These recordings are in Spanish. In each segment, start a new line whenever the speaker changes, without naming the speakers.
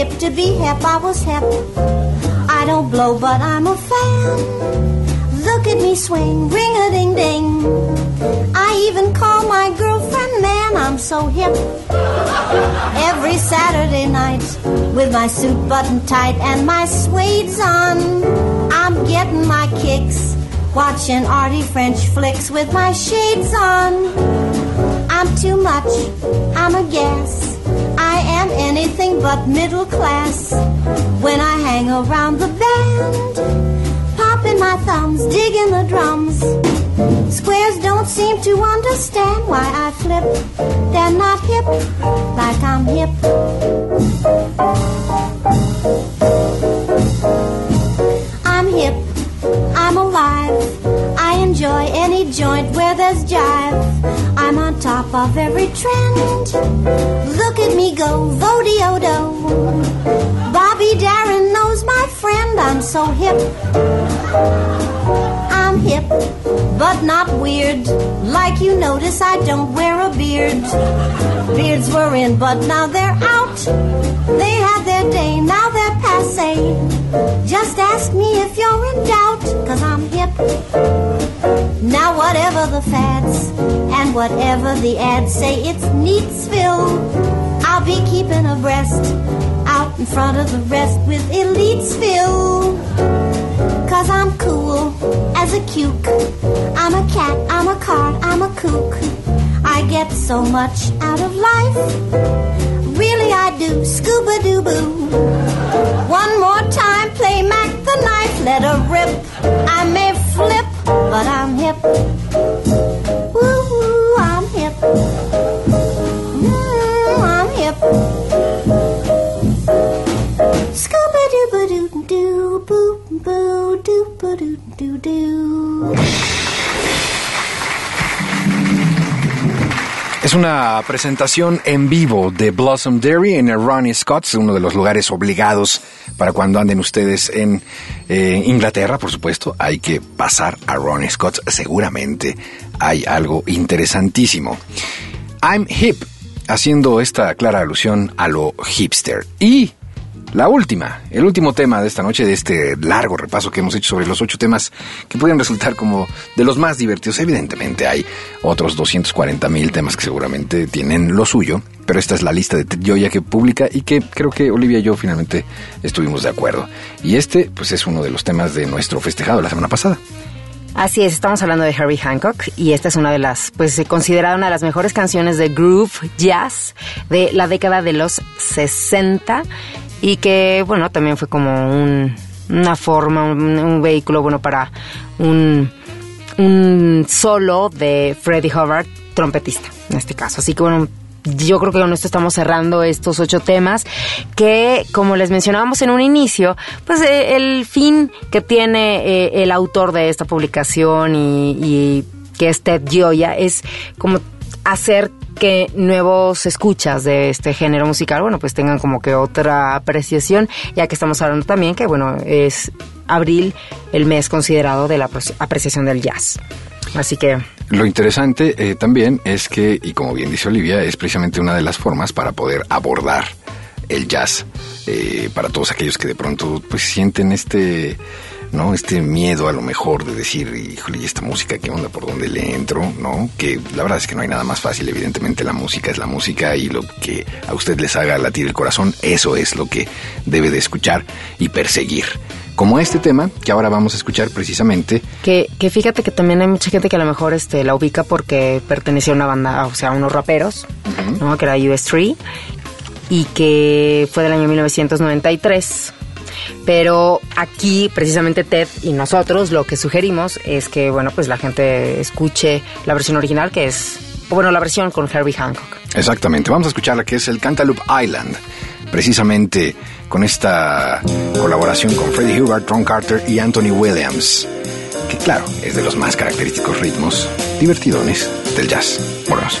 Hip to be hip, I was hip. I don't blow, but I'm a fan. Look at me swing, ring a ding ding. I even call my girlfriend man, I'm so hip. Every Saturday night with my suit buttoned tight and my suede's on. I'm getting my kicks, watching arty French flicks with my shades on. I'm too much, I'm a gas. Anything but middle class. When I hang around the band, popping my thumbs, digging the drums. Squares don't seem to understand why I flip. They're not hip like I'm hip. I'm hip, I'm alive. I enjoy any joint where there's jive. I'm on top of every trend. Look at me go, vodiodo. Bobby Darin knows my friend, I'm so hip. I'm hip, but not weird. Like you notice, I don't wear a beard. Beards were in, but now they're out. They had now they're passe. Just ask me if you're in doubt, cause I'm hip. Now, whatever the fads and whatever the ads say, it's Neatsville. I'll be keeping abreast out in front of the rest with Elitesville. Cause I'm cool as a cuke. I'm a cat, I'm a card, I'm a kook. I get so much out of life. Really, I do. Scuba doo boo. One more time, play Mac the knife, let her
Es una presentación en vivo de Blossom Dairy en Ronnie Scott's, uno de los lugares obligados para cuando anden ustedes en eh, Inglaterra, por supuesto. Hay que pasar a Ronnie Scott's, seguramente hay algo interesantísimo. I'm hip, haciendo esta clara alusión a lo hipster. Y la última, el último tema de esta noche, de este largo repaso que hemos hecho sobre los ocho temas que pueden resultar como de los más divertidos. Evidentemente hay otros 240 mil temas que seguramente tienen lo suyo, pero esta es la lista de Ted Gioia que publica y que creo que Olivia y yo finalmente estuvimos de acuerdo. Y este, pues es uno de los temas de nuestro festejado la semana pasada.
Así es, estamos hablando de Herbie Hancock y esta es una de las, pues se considera una de las mejores canciones de groove jazz de la década de los 60 y que, bueno, también fue como un, una forma, un, vehículo, bueno, para un, un solo de Freddie Hubbard, trompetista, en este caso. Así que, bueno, yo creo que con esto estamos cerrando estos ocho temas que, como les mencionábamos en un inicio, pues eh, el fin que tiene eh, el autor de esta publicación y, y que es Ted Gioia es como hacer que nuevos escuchas de este género musical, bueno, pues tengan como que otra apreciación, ya que estamos hablando también que, bueno, es abril el mes considerado de la apreciación del jazz. Así que...
Lo interesante eh, también es que, y como bien dice Olivia, es precisamente una de las formas para poder abordar el jazz eh, para todos aquellos que de pronto pues sienten este ¿no? Este miedo a lo mejor de decir, híjole, ¿y esta música qué onda? ¿Por dónde le entro? ¿No? Que la verdad es que no hay nada más fácil, evidentemente la música es la música y lo que a usted les haga latir el corazón, eso es lo que debe de escuchar y perseguir como este tema que ahora vamos a escuchar precisamente.
Que, que fíjate que también hay mucha gente que a lo mejor este, la ubica porque pertenecía a una banda, o sea, a unos raperos, ¿no? que era US3, y que fue del año 1993. Pero aquí, precisamente Ted y nosotros lo que sugerimos es que, bueno, pues la gente escuche la versión original, que es, bueno, la versión con Herbie Hancock.
Exactamente, vamos a escuchar la que es el Cantaloupe Island, precisamente con esta colaboración con Freddie Hubbard, Ron Carter y Anthony Williams, que claro, es de los más característicos ritmos divertidones del jazz. Vámonos.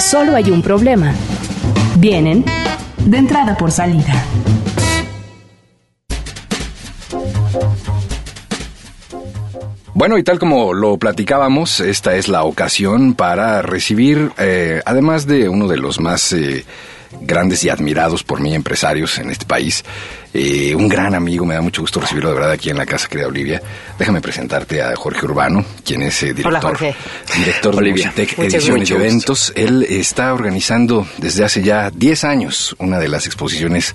Solo hay un problema. Vienen de entrada por salida.
Bueno, y tal como lo platicábamos, esta es la ocasión para recibir, eh, además de uno de los más eh, grandes y admirados por mí empresarios en este país, eh, un gran amigo, me da mucho gusto recibirlo de verdad aquí en la casa, querida Olivia. Déjame presentarte a Jorge Urbano, quien es director,
Hola, Jorge.
director de
Olivia.
Musitec
Mucho
Ediciones y. Eventos. Él está organizando desde hace ya 10 años una de las exposiciones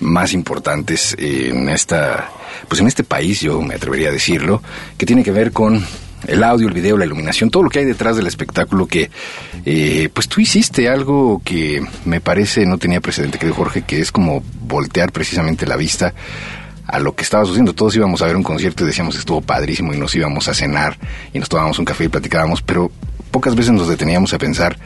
más importantes en esta, pues en este país, yo me atrevería a decirlo, que tiene que ver con el audio, el video, la iluminación, todo lo que hay detrás del espectáculo que, eh, pues tú hiciste algo que me parece no tenía precedente, creo Jorge, que es como voltear precisamente la vista a lo que estaba sucediendo. Todos íbamos a ver un concierto y decíamos estuvo padrísimo y nos íbamos a cenar y nos tomábamos un café y platicábamos, pero pocas veces nos deteníamos a pensar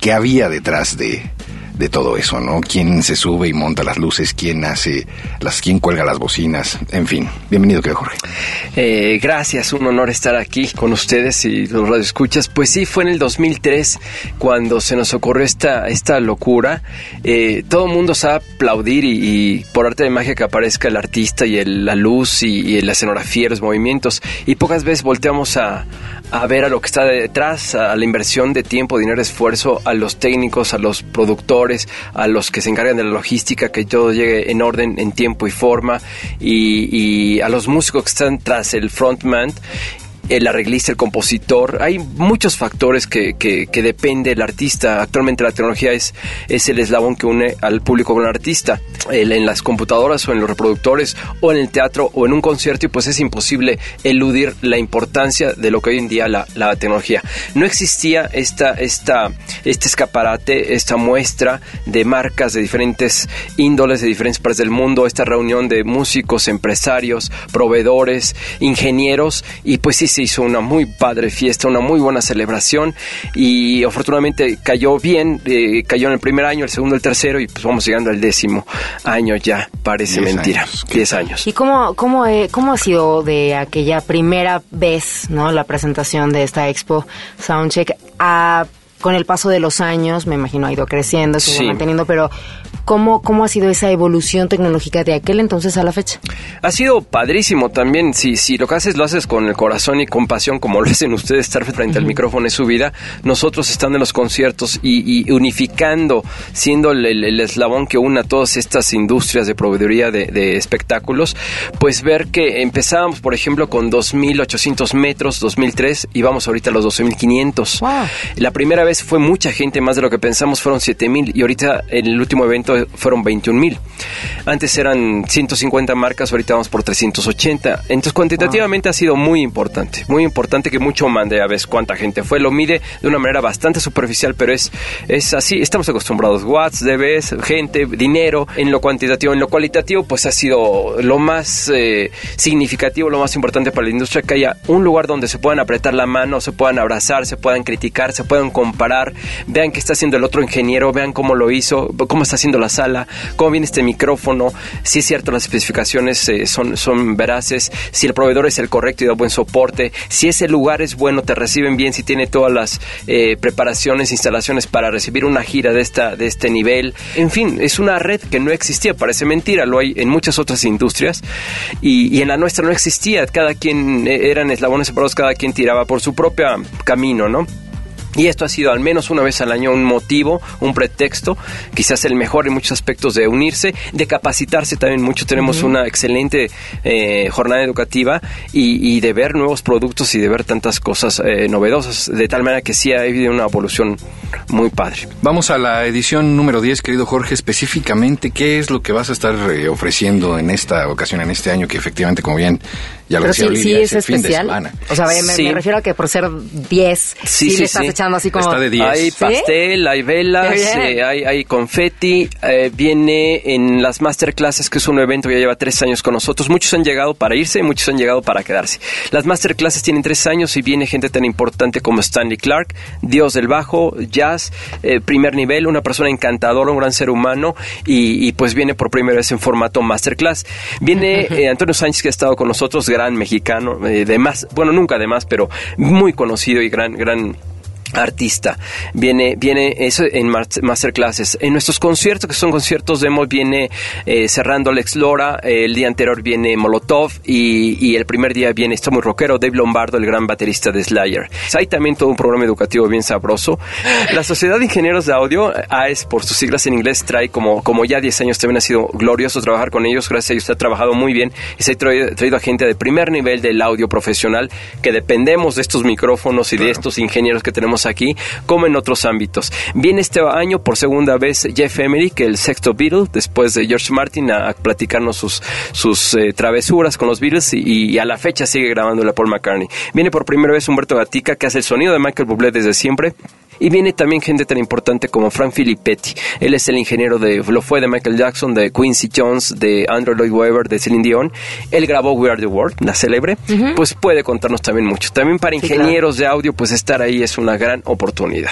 qué había detrás de, de todo eso, ¿no? ¿Quién se sube y monta las luces? ¿Quién hace las, quién cuelga las bocinas? En fin, bienvenido, querido Jorge.
Eh, gracias, un honor estar aquí con ustedes y los radioescuchas. Pues sí, fue en el 2003 cuando se nos ocurrió esta, esta locura. Eh, todo el mundo sabe aplaudir y, por arte de magia que aparezca el artista y el- la luz y, y la escenografía, los movimientos. Y pocas veces volteamos a, a ver a lo que está detrás, a la inversión de tiempo, dinero, esfuerzo, a los técnicos, a los productores, a los que se encargan de la logística, que todo llegue en orden, en tiempo y forma, y, y a los músicos que están tras el frontman el arreglista, el compositor. Hay muchos factores que, que, depende del artista. Actualmente la tecnología es, es el eslabón que une al público con el artista. El- en las computadoras o en los reproductores o en el teatro o en un concierto y pues es imposible eludir la importancia de lo que hoy en día la, la tecnología. No existía esta, esta, este escaparate, esta muestra de marcas de diferentes índoles, de diferentes partes del mundo, esta reunión de músicos, empresarios, proveedores, ingenieros y pues sí se hizo una muy padre fiesta, una muy buena celebración y afortunadamente cayó bien, eh, cayó en el primer año, el segundo, el tercero y pues vamos llegando al décimo año ya, parece
Diez
mentira,
años, ¿qué
10
tal?
años.
¿Y cómo, cómo, eh, cómo ha sido de aquella primera vez, ¿no? La presentación de esta expo Soundcheck a, con el paso de los años, me imagino ha ido creciendo, se
Sí.
va manteniendo, pero ¿cómo, ¿cómo ha sido esa evolución tecnológica de aquel entonces a la fecha?
Ha sido padrísimo también. Si, si lo que haces lo haces con el corazón y con pasión, como lo hacen ustedes, estar frente al micrófono es su vida. Nosotros estando en los conciertos y, y unificando, siendo el, el- el eslabón que une a todas estas industrias de proveeduría de, de espectáculos, pues ver que empezábamos, por ejemplo, con 2.800 metros, 2003, y vamos ahorita a los 12.500.
Wow.
La primera vez fue mucha gente, más de lo que pensamos, fueron 7.000 y ahorita en el último evento fueron 21.000. Antes eran 150 marcas, ahorita vamos por 380. Entonces cuantitativamente ha sido muy importante, muy importante que mucho mande a ver cuánta gente fue. Lo mide de una manera bastante superficial, pero es, es así, estamos acostumbrados. Watts, dBs, gente, dinero, en lo cuantitativo, en lo cualitativo, pues ha sido lo más eh, significativo, lo más importante para la industria, que haya un lugar donde se puedan apretar la mano, se puedan abrazar, se puedan criticar, se puedan comparar, vean qué está haciendo el otro ingeniero, vean cómo lo hizo, cómo está haciendo la sala, cómo viene este micrófono, si es cierto las especificaciones eh, son, son veraces, si el proveedor es el correcto y da buen soporte, si ese lugar es bueno, te reciben bien, si tiene todas las eh, preparaciones, instalaciones para recibir una gira de, esta, de este nivel. En fin, es una red que no existía, parece mentira, lo hay en muchas otras industrias. Y, y en la nuestra no existía, cada quien eh, eran eslabones separados, cada quien tiraba por su propio camino, ¿no? Y esto ha sido al menos una vez al año un motivo, un pretexto, quizás el mejor en muchos aspectos de unirse, de capacitarse también mucho. Tenemos una excelente eh, jornada educativa y, y de ver nuevos productos y de ver tantas cosas eh, novedosas, de tal manera que sí ha habido una evolución muy padre.
Vamos a la edición número 10, querido Jorge, específicamente, ¿qué es lo que vas a estar eh, ofreciendo en esta ocasión, en este año, que efectivamente, como bien ya lo
Pero
decía
sí,
Olivia,
sí es
el fin de
especial.
semana.
O sea, me,
Sí.
me refiero a que por ser 10, sí,
Sí, sí,
le estás
sí.
echando así como...
Está de 10.
Hay pastel, hay velas, eh, hay, hay confeti, eh, viene en las masterclasses, que es un evento que ya lleva tres años con nosotros. Muchos han llegado para irse, muchos han llegado para quedarse. Las masterclasses tienen tres años y viene gente tan importante como Stanley Clark, Dios del Bajo, Jazz, eh, primer nivel, una persona encantadora, un gran ser humano y, y, pues viene por primera vez en formato masterclass. Viene eh, Antonio Sánchez que ha estado con nosotros, gran mexicano, eh, de más, bueno, nunca de más, pero muy conocido y gran, gran artista. Viene, viene eso en masterclasses. En nuestros conciertos, que son conciertos demo, viene eh, cerrando Alex Lora, eh, el día anterior viene Molotov y, y el primer día viene, está muy rockero, Dave Lombardo, el gran baterista de Slayer. Hay también todo un programa educativo bien sabroso. La Sociedad de Ingenieros de Audio, AES por sus siglas en inglés, trae como, como ya 10 años también ha sido glorioso trabajar con ellos. Gracias a ellos se ha trabajado muy bien y se ha traído, traído a gente de primer nivel del audio profesional que dependemos de estos micrófonos y de estos ingenieros que tenemos aquí, como en otros ámbitos. Viene este año por segunda vez Jeff Emerick, el sexto Beatle, después de George Martin, a, platicarnos sus, sus eh, travesuras con los Beatles y, y a la fecha sigue grabando la Paul McCartney. Viene por primera vez Humberto Gatica, que hace el sonido de Michael Bublé desde siempre. Y viene también gente tan importante como Frank Filippetti. Él es el ingeniero de, lo fue de Michael Jackson, de Quincy Jones, de Andrew Lloyd Webber, de Celine Dion. Él grabó We Are the World, la célebre. Pues puede contarnos también mucho. También para
Sí,
ingenieros de audio, pues estar ahí es una gran oportunidad.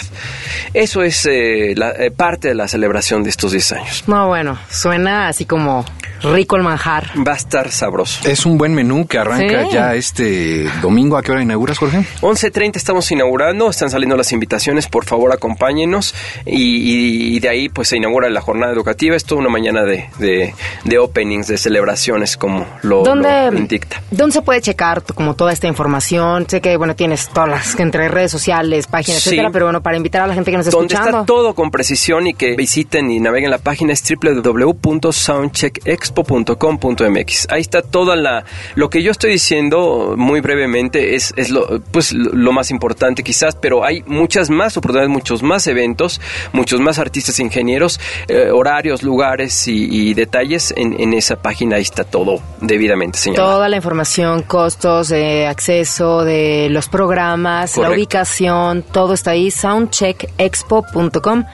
Eso es eh, la, eh, parte de la celebración de estos 10 años.
No, bueno, suena así como rico el manjar.
Va a estar sabroso.
Es un buen menú que arranca
Sí.
ya este domingo. ¿A qué hora inauguras, Jorge?
11.30 estamos inaugurando, están saliendo las invitaciones, por favor acompáñenos y, y- y de ahí pues se inaugura la jornada educativa, es toda una mañana de, de- de openings, de celebraciones como lo,
¿Dónde,
lo indicta.
¿Dónde se puede checar como toda esta información? Sé que, bueno, tienes todas las entre redes sociales, páginas,
Sí.
etcétera, pero bueno, para invitar a la gente que nos está
Donde
escuchando.
está todo con precisión y que visiten y naveguen la página es www.soundcheckexpo.com.mx. Ahí está toda la lo que yo estoy diciendo muy brevemente es, es lo pues lo, más importante quizás, pero hay muchas más oportunidades, muchos más eventos, muchos más artistas ingenieros, eh, horarios, lugares y, y detalles en, en esa página ahí está todo debidamente señalado.
Toda la información, costos, de acceso, de los programas, la ubicación, todo está ahí, soundcheckexpo.com.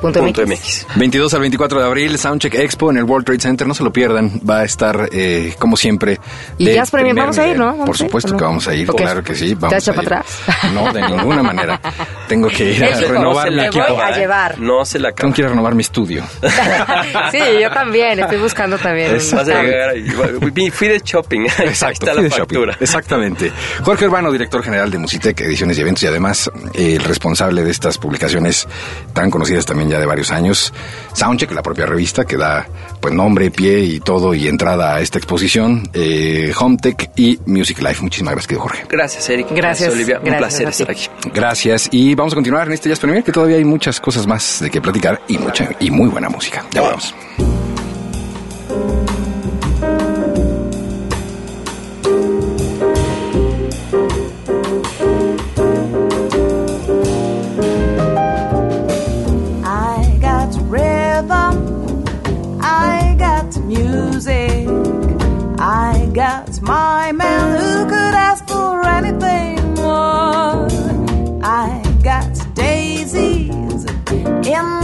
Punto
Punto
MX.
MX.
22 al 24 de abril, Soundcheck Expo en el World Trade Center. No se lo pierdan. Va a estar, eh, como siempre.
Y
de
Jazz Premier, vamos a ir. ¿no? ¿Vamos
Por supuesto
no?
que vamos a ir. Claro que sí.
¿Te
Vamos
echa
a ir.
para atrás?
No, de ninguna manera. Tengo que ir a renovar
"Se
mi
voy
equipo.
a llevar".
No se la acaba.
Tengo que ir a renovar mi estudio.
sí, yo también, estoy buscando también.
Es-
Vas a llegar ahí. Fui- Fui de shopping. Ahí
Exacto,
está
fui
la
de shopping.
factura.
Exactamente. Jorge Urbano, director general de Musitec, ediciones y eventos, y además eh, el responsable de estas publicaciones tan conocidas también ya de varios años. Soundcheck, la propia revista que da pues nombre, pie y todo y entrada a esta exposición. Eh, Hometech y Music Life. Muchísimas gracias, querido Jorge.
Gracias, Eric.
Gracias,
Olivia. Un
gracias
placer estar aquí.
Gracias. Y vamos a continuar en este Jazz Premier, que todavía hay muchas cosas más de que platicar y mucha y muy buena música. Ya vamos.
In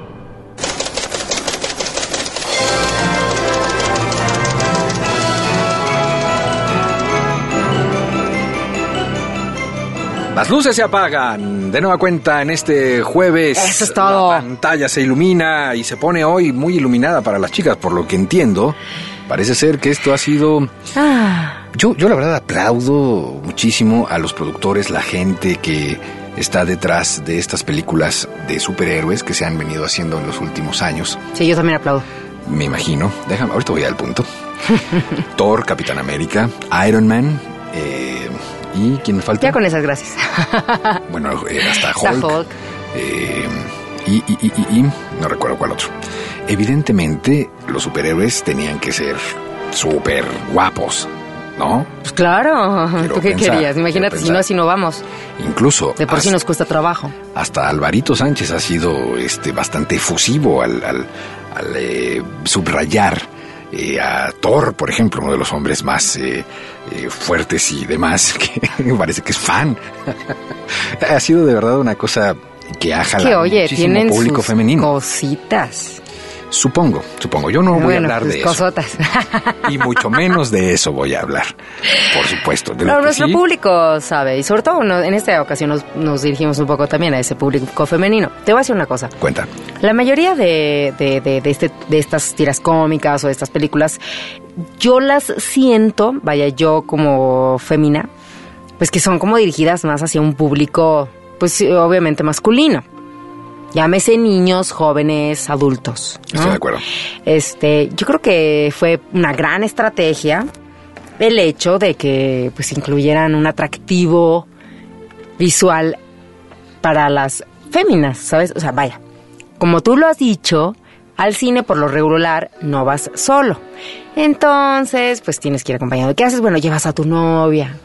Las luces se apagan. De nueva cuenta en este jueves.
Eso es todo.
La pantalla se ilumina y se pone hoy muy iluminada para las chicas, por lo que entiendo. Parece ser que esto ha sido.
Ah,
Yo, yo la verdad aplaudo muchísimo a los productores, la gente que está detrás de estas películas de superhéroes que se han venido haciendo en los últimos años.
sí, yo también aplaudo.
Me imagino. Déjame, ahorita voy al punto. Thor, Capitán América, Iron Man. eh, ¿Y quién me falta?
Ya con esas gracias.
Bueno, eh, hasta Hulk.
Hulk.
eh, y, y, y, y- y no recuerdo cuál otro. Evidentemente, los superhéroes tenían que ser súper guapos, ¿no?
Pues claro.
Quiero
¿Tú qué
pensar,
querías? Imagínate, si no, así no vamos.
Incluso
De por sí
hasta,
nos cuesta trabajo.
hasta Alvarito Sánchez ha sido este, bastante efusivo al, al- al, eh, subrayar eh, a Thor, por ejemplo, uno de los hombres más eh, eh, fuertes y demás, que me parece que es fan. ha sido de verdad una cosa que ha
Que
jalado
oye,
muchísimo
tienen
público
sus
femenino.
cositas.
Supongo, supongo. Yo no voy a hablar de eso.
cosotas.
Y mucho menos de eso voy a hablar. Por supuesto. De lo
No,
que
nuestro
sí-
público sabe, y sobre todo en esta ocasión nos, nos dirigimos un poco también a ese público femenino. Te voy a decir una cosa.
Cuenta.
La mayoría de, de, de, de este, de estas tiras cómicas o de estas películas, yo las siento, vaya, yo como femina, pues que son como dirigidas más hacia un público, pues obviamente masculino. Llámese niños, jóvenes, adultos. ¿no?
Estoy de acuerdo.
Este, yo creo que fue una gran estrategia el hecho de que pues incluyeran un atractivo visual para las féminas, ¿sabes? O sea, vaya, como tú lo has dicho, al cine por lo regular no vas solo. Entonces, pues tienes que ir acompañado. ¿Qué haces? Bueno, llevas a tu novia.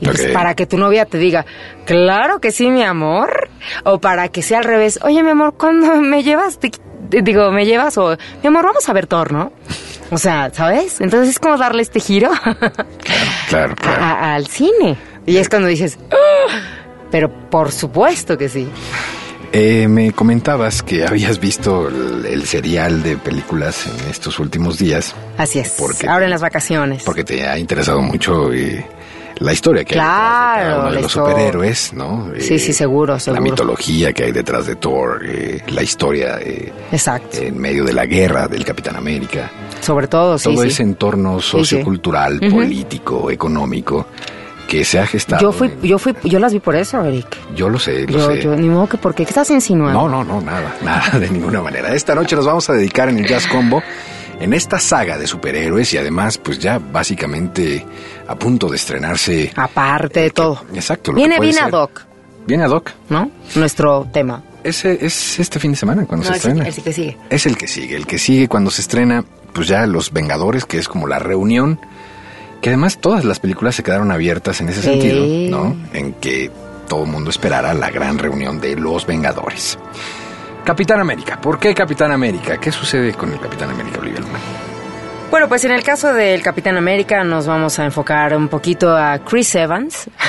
Y pues para que tu novia te diga, claro que sí, mi amor. O para que sea al revés, oye, mi amor, ¿cuándo me llevas? Te- digo, ¿me llevas? O, mi amor, vamos a ver Thor, ¿no? O sea, ¿sabes? Entonces es como darle este giro
Claro, claro.
a- al cine. Y es cuando dices, "Ah". pero por supuesto que sí.
Eh, me comentabas que habías visto el, el serial de películas en estos últimos días
Así es.
¿Por qué?
Ahora en las vacaciones.
porque te ha interesado mucho eh, la historia que hay detrás de cada
Claro,
uno de
la
los superhéroes, ¿no? Eh,
Sí, sí, seguro,
La
seguro.
mitología que hay detrás de Thor, eh, la historia eh,
Exacto.
en medio de la guerra del Capitán América.
Sobre todo, sí,
todo
sí.
ese entorno
sí.
sociocultural,
Ujú.
político, económico que se ha gestado.
Yo fui, yo fui, yo las vi por eso, Eric.
yo lo sé, lo
Yo,
sé.
yo, ni modo que por ¿qué estás insinuando?
No, no, no, nada, nada, de ninguna manera. Esta noche nos vamos a dedicar en el Jazz Combo en esta saga de superhéroes y además, pues ya básicamente a punto de estrenarse.
Aparte de todo.
Exacto. lo
Viene
que puede
bien
ser.
ad hoc,
Viene ad hoc.
¿no? Nuestro tema.
Ese es este fin de semana cuando
No,
se
el
estrena.
el sí que sigue.
Es el que sigue, el que sigue cuando se estrena, pues ya Los Vengadores, que es como la reunión, que además todas las películas se quedaron abiertas en ese sentido, ¿no? En que todo el mundo esperara la gran reunión de Los Vengadores. Capitán América, ¿por qué Capitán América? ¿Qué sucede con el Capitán América, Olivia Luna?
Bueno, pues en el caso del Capitán América nos vamos a enfocar un poquito a Chris Evans.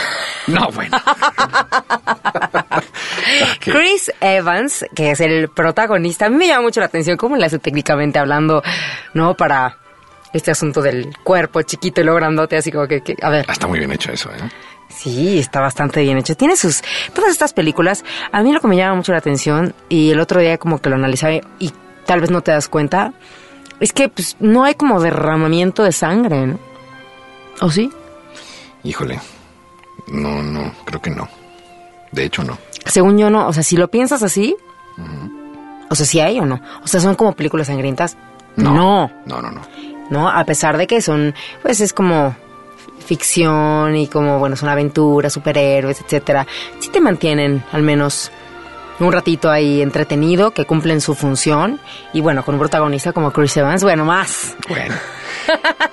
No, bueno.
Chris Evans, que es el protagonista, a mí me llama mucho la atención cómo le hace técnicamente hablando, ¿no? Para este asunto del cuerpo chiquito y luego grandote, así como que, que- a ver.
Ah, Está muy bien hecho eso, ¿eh?
Sí, está bastante bien hecho. Tiene sus. Todas estas películas, a mí lo que me llama mucho la atención, y el otro día como que lo analizaba y tal vez no te das cuenta, es que pues, no hay como derramamiento de sangre, ¿no? ¿O sí?
Híjole. No, no, creo que no. De hecho, no.
Según yo, no. O sea, si lo piensas así, o sea, si hay o no. O sea, son como películas sangrientas.
No.
no.
No, no, no.
¿no? A pesar de que son, pues es como ficción y como, bueno, son aventuras, superhéroes, etcétera. Sí te mantienen al menos un ratito ahí entretenido, que cumplen su función. Y bueno, con un protagonista como Chris Evans, bueno, más.
Bueno.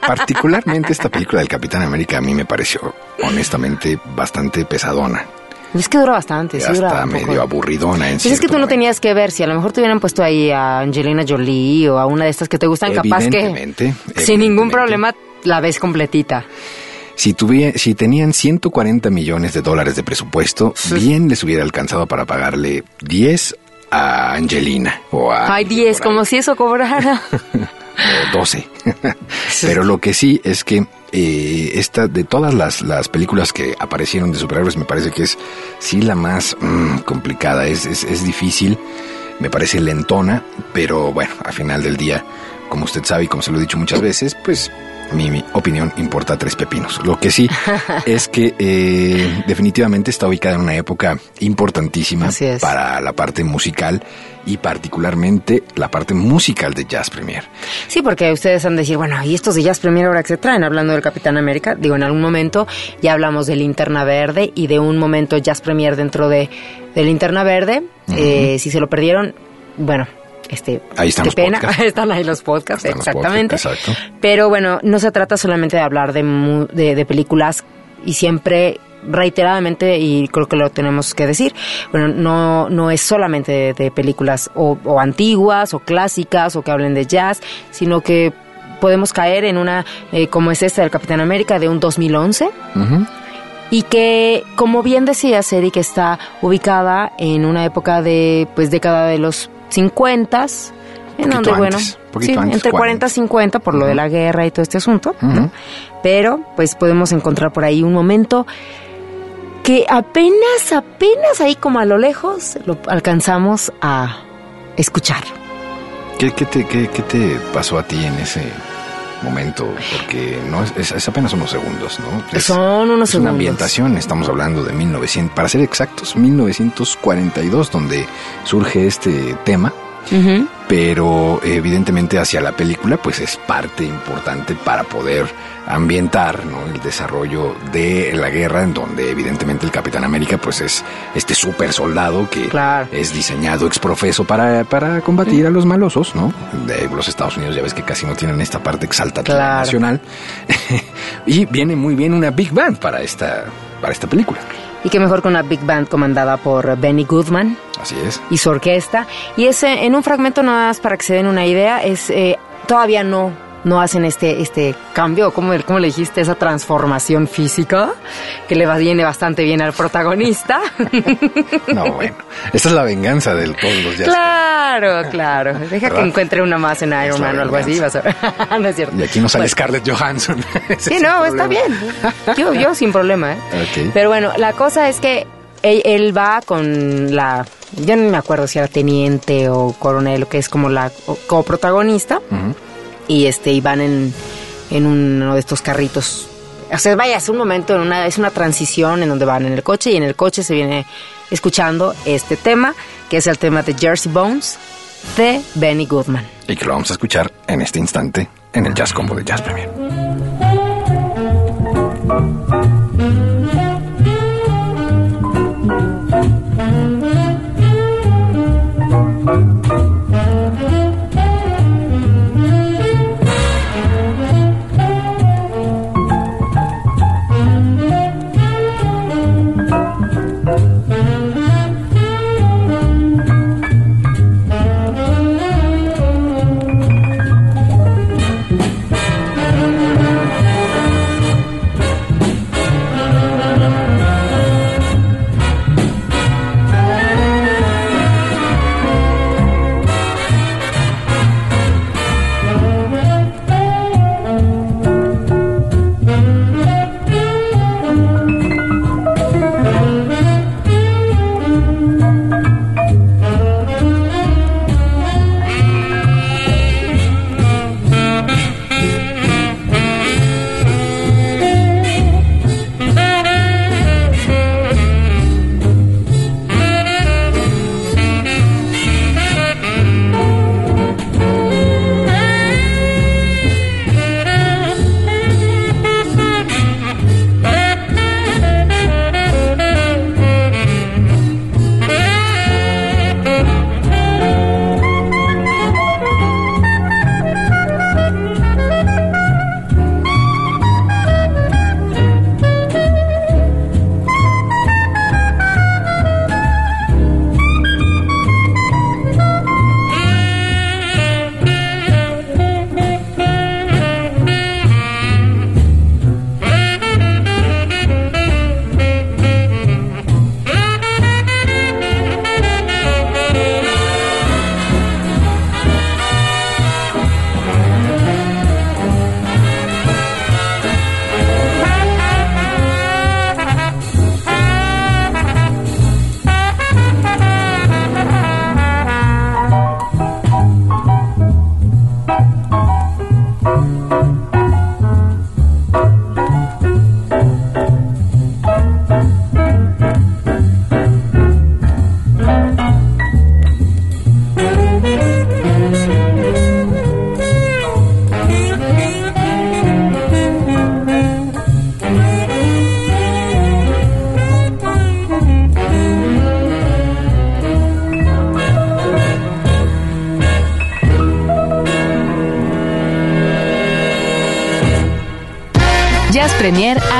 Particularmente esta película del Capitán América a mí me pareció, honestamente, bastante pesadona.
Y es que dura bastante, sí dura
hasta
un poco.
medio aburridona en
Pues es que tú no tenías que ver, si a lo mejor te hubieran puesto ahí a Angelina Jolie o a una de estas que te gustan, capaz que
Evidentemente,
sin ningún problema la ves completita.
Si, tuvie- si tenían 140 millones de dólares de presupuesto, bien les hubiera alcanzado para pagarle 10 a Angelina o a...
Ay, 10,
por ahí,
como si eso cobrara.
o 12. Pero lo que sí es que eh, esta, de todas las, las películas que aparecieron de superhéroes, me parece que es sí la más mm, complicada, es, es, es difícil, me parece lentona, pero bueno, al final del día, como usted sabe y como se lo he dicho muchas veces, pues mi, opinión importa tres pepinos. Lo que sí es que eh, definitivamente está ubicada en una época importantísima para la parte musical y particularmente la parte musical de Jazz Premier.
Sí, porque ustedes han de decir, bueno, ¿y estos de Jazz Premier ahora que se traen? Hablando del Capitán América, digo, en algún momento ya hablamos de Linterna Verde y de un momento Jazz Premier dentro de, de Linterna Verde. Eh, si se lo perdieron, bueno, este,
Ahí están
qué
los
pena,
podcasts.
están ahí los podcasts,
Están los
exactamente.
podcasts, exacto.
Pero bueno, no se trata solamente de hablar de, de, de películas y siempre reiteradamente y creo que lo tenemos que decir bueno no no es solamente de, de películas o, o antiguas o clásicas o que hablen de jazz sino que podemos caer en una eh, como es esta del Capitán América de un 2011
Ujú.
y que como bien decía Eric está ubicada en una época de pues década de los 50 en donde bueno
antes, poquito
sí,
antes,
entre 40
40.
y 50 por lo de la guerra y todo este asunto ¿no? Pero pues podemos encontrar por ahí un momento que apenas apenas ahí como a lo lejos lo alcanzamos a escuchar
¿Qué, qué te, qué, qué te pasó a ti en ese momento? Porque no es, es- apenas unos segundos, ¿no? Es-
Son unos
es una
segundos.
ambientación, estamos hablando de 1900, para ser exactos, 1942, donde surge este tema, Pero evidentemente hacia la película pues es parte importante para poder ambientar ¿no? el desarrollo de la guerra en donde evidentemente el Capitán América pues es este super soldado que
Claro.
es diseñado exprofeso para, para combatir a los malosos, ¿no? De los Estados Unidos ya ves que casi no tienen esta parte exaltativa
Claro.
nacional y viene muy bien una big band para esta para esta película.
Y que mejor con una big band comandada por Benny Goodman
Así es.
y su orquesta. Y ese, en un fragmento nada más para que se den una idea, es eh, todavía no no hacen este este cambio, como cómo le dijiste, esa transformación física que le viene bastante bien al protagonista.
No, bueno. Esta es la venganza de todos los jazz.
claro, claro. Deja
¿Verdad?
que encuentre una más en Iron Man o algo así, vas a no es cierto.
Y aquí no sale
Bueno.
Scarlett Johansson.
Sí,
es
no, está bien. Yo, yo sin problema, ¿eh? Pero bueno, la cosa es que él, él va con la... Yo no me acuerdo si era teniente o coronel, que es como la o- como protagonista. Y este, y van en, en uno de estos carritos. O sea, vaya, es un momento, en una, es una transición en donde van en el coche y en el coche se viene escuchando este tema, que es el tema de Jersey Bones de Benny Goodman.
Y que lo vamos a escuchar en este instante en el Jazz Combo de Jazz Premier.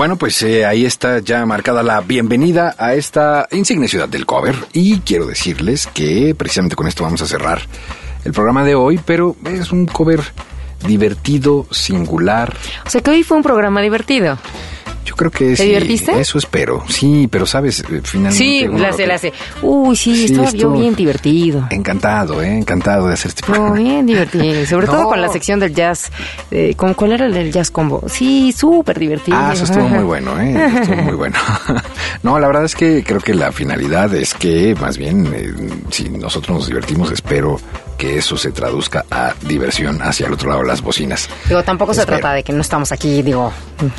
Bueno, pues eh, ahí está ya marcada la bienvenida a esta insigne ciudad del cover y quiero decirles que precisamente con esto vamos a cerrar el programa de hoy, pero es un cover divertido, singular.
O sea que hoy fue un programa divertido.
Creo que
¿Te divertiste?
Eso espero. Sí, pero sabes, Eh, finalmente
Sí, la sé, la sé. Uy, sí,
Sí,
estaba yo bien divertido.
Encantado, eh, encantado de hacer este
No, bien divertido. Sobre
No.
todo con la sección del jazz. Eh, ¿con, ¿Cuál era el del jazz combo? Sí, súper divertido.
Ah, eso estuvo muy bueno, ¿eh? Estuvo muy bueno. no, la verdad es que creo que la finalidad es que, más bien, eh, si nosotros nos divertimos, espero que eso se traduzca a diversión hacia el otro lado de las bocinas.
Digo, tampoco se trata de que no estamos aquí, digo,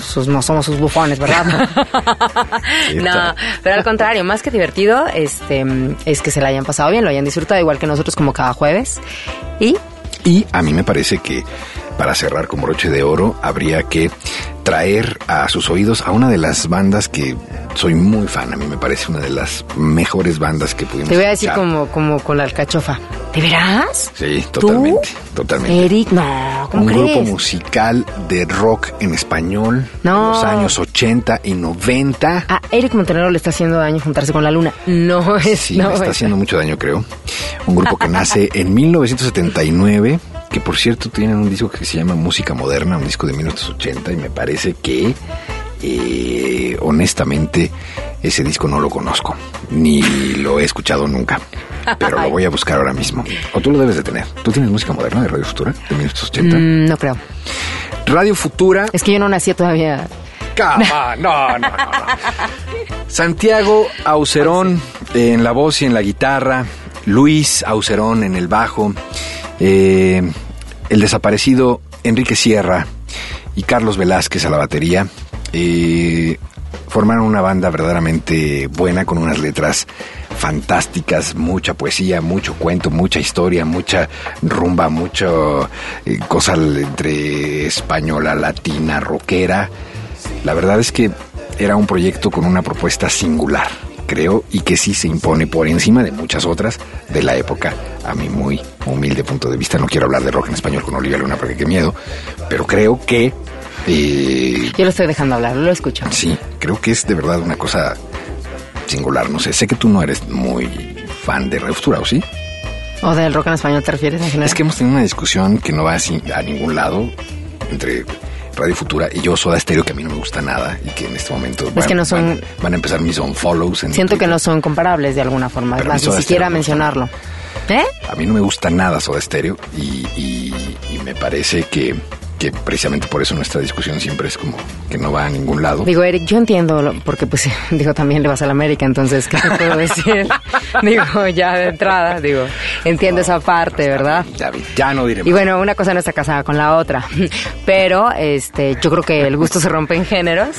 sus- no somos sus bufones, ¿verdad?
Sí,
no, pero al contrario, más que divertido, este, es que se la hayan pasado bien, lo hayan disfrutado igual que nosotros como cada jueves. Y
Y a mí me parece que para cerrar con broche de oro habría que traer a sus oídos a una de las bandas que soy muy fan. A mí me parece una de las mejores bandas que pudimos
te voy a decir
escuchar.
como, como con la alcachofa. ¿De veras?
Sí,
¿Tú?
totalmente, totalmente.
Eric, no, ¿cómo
un
crees?
grupo musical de rock en español
No.
de los años 80 y 90.
A Eric Montenegro le está haciendo daño juntarse con la luna. No es,
sí,
no
le está
es.
haciendo mucho daño, creo. Un grupo que nace en 1979, que por cierto tienen un disco que se llama Música Moderna, un disco de 1980, y me parece que, eh, honestamente, ese disco no lo conozco, ni lo he escuchado nunca. Pero lo voy a buscar ahora mismo. O tú lo debes de tener. ¿Tú tienes música moderna de Radio Futura de 1980?
Mm, no creo.
Radio Futura
Es que yo no nací todavía.
On, no, no, no, no. Santiago Aucerón en la voz y en la guitarra, Luis Aucerón en el bajo, eh, el desaparecido Enrique Sierra y Carlos Velázquez a la batería. eh, formaron una banda verdaderamente buena con unas letras fantásticas, mucha poesía, mucho cuento, mucha historia, mucha rumba, mucho eh, cosa entre española, latina, rockera. La verdad es que era un proyecto con una propuesta singular, creo, y que sí se impone por encima de muchas otras de la época, a mi muy humilde punto de vista. No quiero hablar de rock en español con Olivia Luna porque qué miedo, pero creo que... eh,
Yo lo estoy dejando hablar, lo escucho.
Sí, creo que es de verdad una cosa singular. No sé, sé que tú no eres muy fan de Futura, ¿o sí?
¿O del rock en español te refieres en general?
Es que hemos tenido una discusión que no va así a ningún lado entre Radio Futura y yo, Soda Stereo, que a mí no me gusta nada y que en este momento van,
que no son-
van- van a empezar mis unfollows. En
Siento que no son comparables de alguna forma,
Pero
ni siquiera mencionarlo. ¿Eh?
A mí no me gusta nada Soda Stereo y, y- y me parece que, que precisamente por eso nuestra discusión siempre es como que no va a ningún lado.
Digo, Eric, yo entiendo, lo- porque pues, digo, también le vas a la América, entonces, ¿qué te puedo decir? digo, ya de entrada, digo, entiendo esa parte, ¿verdad?
Ya, vi, ya no diré
Y bueno, una cosa no está casada con la otra, pero este, yo creo que el gusto se rompe en géneros.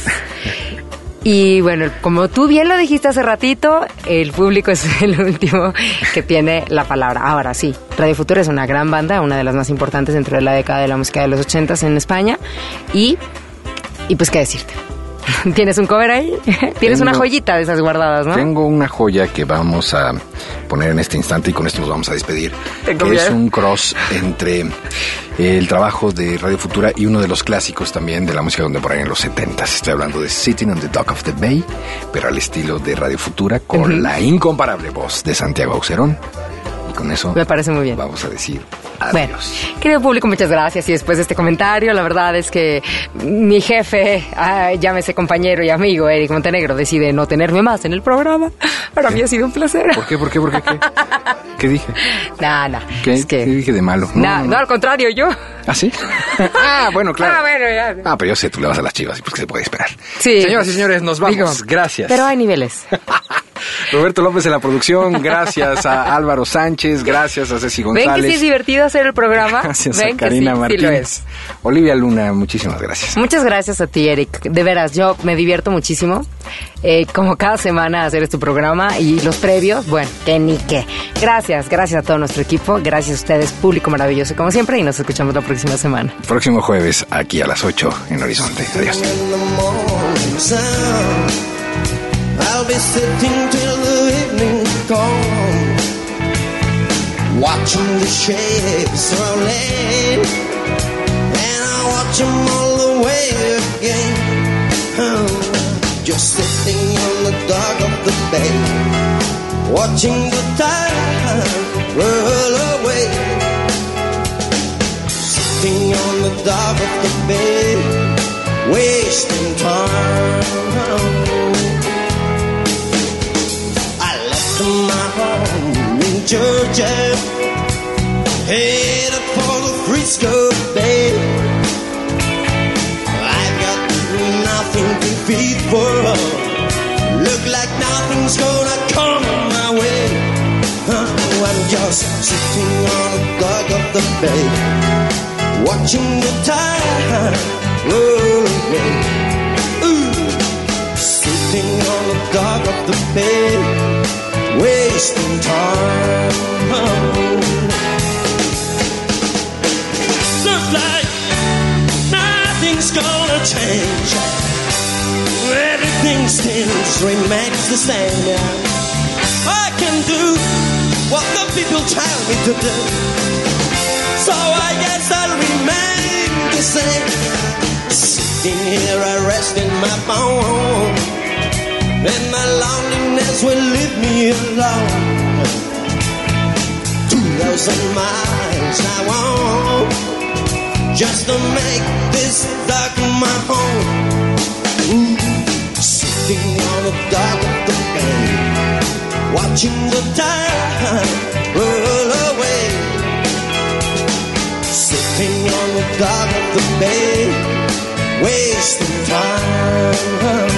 Y bueno, como tú bien lo dijiste hace ratito, el público es el último que tiene la palabra. Ahora sí, Radio Futura es una gran banda, una de las más importantes dentro de la década de la música de los ochentas en España. Y, y pues, ¿qué decirte? ¿Tienes un cover ahí? Tienes una joyita de esas guardadas, ¿no?
Tengo una joya que vamos a poner en este instante y con esto nos vamos a despedir. Que es un cross entre el trabajo de Radio Futura y uno de los clásicos también de la música contemporánea en los 70 Estoy hablando de Sitting on the Dock of the Bay, pero al estilo de Radio Futura con la incomparable voz de Santiago Aucerón. Y con eso
Me parece muy bien.
vamos a decir adiós.
Bueno, querido público, muchas gracias. Y después de este comentario, la verdad es que mi jefe, llámese compañero y amigo Eric Montenegro, decide no tenerme más en el programa. Para mí ha sido un placer.
¿Por qué? ¿Por qué? ¿Por qué? ¿Qué, ¿Qué dije?
No.
¿Qué,
es que,
qué dije de malo?
No, no, al contrario, yo.
¿Ah, sí? ah, bueno, claro.
Ah, bueno, ya.
Ah, pero yo sé, tú le vas a las chivas y pues que se puede esperar.
Sí.
Señoras y señores, nos vamos.
Digo,
Gracias.
Pero hay niveles.
Roberto López en la producción, gracias a Álvaro Sánchez, gracias a Ceci
Ven
González.
que sí es divertido hacer el programa.
Gracias
Ven
a Karina
sí,
Martínez. Olivia Luna, muchísimas gracias.
Muchas gracias a ti, Eric. De veras, yo me divierto muchísimo. eh, como cada semana hacer este programa y los previos, bueno, que ni qué. Gracias, gracias a todo nuestro equipo. Gracias a ustedes, público maravilloso como siempre. Y nos escuchamos la próxima semana.
Próximo jueves, aquí a las 8 en Horizonte. Adiós.
I'll be sitting till the evening come, watching the shapes rolling, and I'll watch them all the way again. Oh, just sitting on the dock of the bay, watching the tide roll away. Sitting on the dock of the bay, wasting time. Georgia, headed for the Frisco Bay. I've got nothing to feed for. Look like nothing's gonna come my way. Oh, I'm just sitting on the dock of the bay watching the tide roll away. Ooh, sitting on the dock of the bay, wasting time. Look like nothing's gonna change. Everything still remains the same. I can do what the people tell me to do. So I guess I'll remain the same. Sitting here, I rest in my phone. And my loneliness will leave me alone. Two thousand miles I want just to make this dock my home. Ooh, sitting on the dock of the bay, watching the tide roll away sitting on the dock of the bay, wasting time.